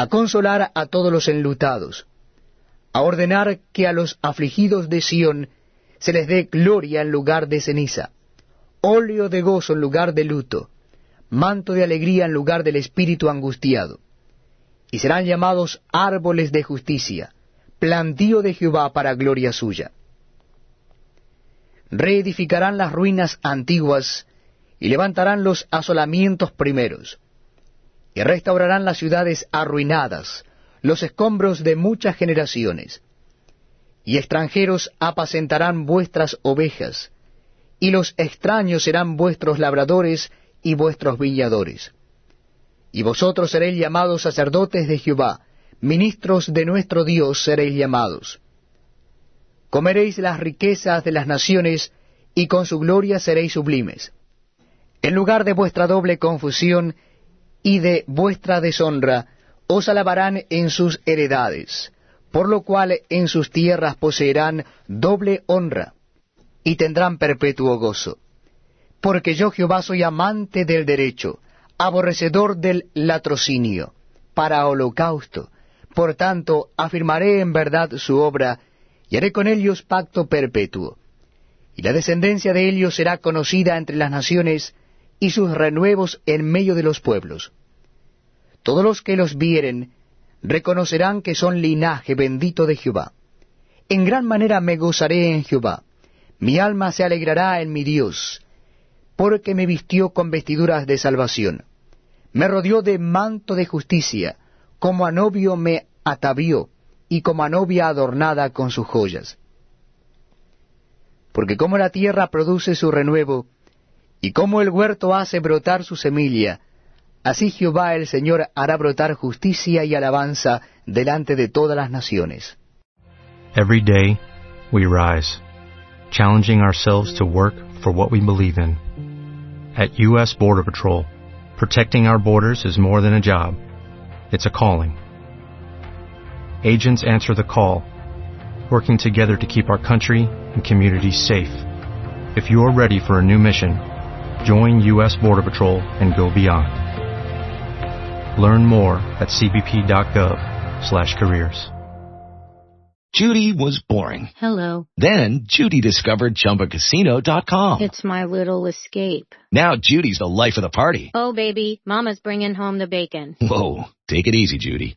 a consolar a todos los enlutados, a ordenar que a los afligidos de Sión se les dé gloria en lugar de ceniza, óleo de gozo en lugar de luto, manto de alegría en lugar del espíritu angustiado. Y serán llamados árboles de justicia, plantío de Jehová para gloria suya. Reedificarán las ruinas antiguas y levantarán los asolamientos primeros, y restaurarán las ciudades arruinadas, los escombros de muchas generaciones. Y extranjeros apacentarán vuestras ovejas, y los extraños serán vuestros labradores y vuestros viñadores. Y vosotros seréis llamados sacerdotes de Jehová, ministros de nuestro Dios seréis llamados. Comeréis las riquezas de las naciones, y con su gloria seréis sublimes. En lugar de vuestra doble confusión y de vuestra deshonra, os alabarán en sus heredades, por lo cual en sus tierras poseerán doble honra, y tendrán perpetuo gozo. Porque yo Jehová soy amante del derecho, aborrecedor del latrocinio, para holocausto. Por tanto, afirmaré en verdad su obra, y haré con ellos pacto perpetuo. Y la descendencia de ellos será conocida entre las naciones, y sus renuevos en medio de los pueblos. Todos los que los vieren reconocerán que son linaje bendito de Jehová. En gran manera me gozaré en Jehová. Mi alma se alegrará en mi Dios, porque me vistió con vestiduras de salvación. Me rodeó de manto de justicia, como a novio me atavió, y como a novia adornada con sus joyas. Porque como la tierra produce su renuevo, y como el huerto hace brotar su semilla, así Jehová el Señor hará brotar justicia y alabanza delante de todas las naciones. Every day, we rise, challenging ourselves to work for what we believe in. At U.S. Border Patrol, protecting our borders is more than a job, it's a calling. Agents answer the call, working together to keep our country and communities safe. If you are ready for a new mission, join U.S. Border Patrol and go beyond. Learn more at cbp.gov/careers. Judy was boring. Hello. Then Judy discovered ChumbaCasino.com. It's my little escape. Now Judy's the life of the party. Oh, baby, Mama's bringing home the bacon. Whoa, take it easy, Judy.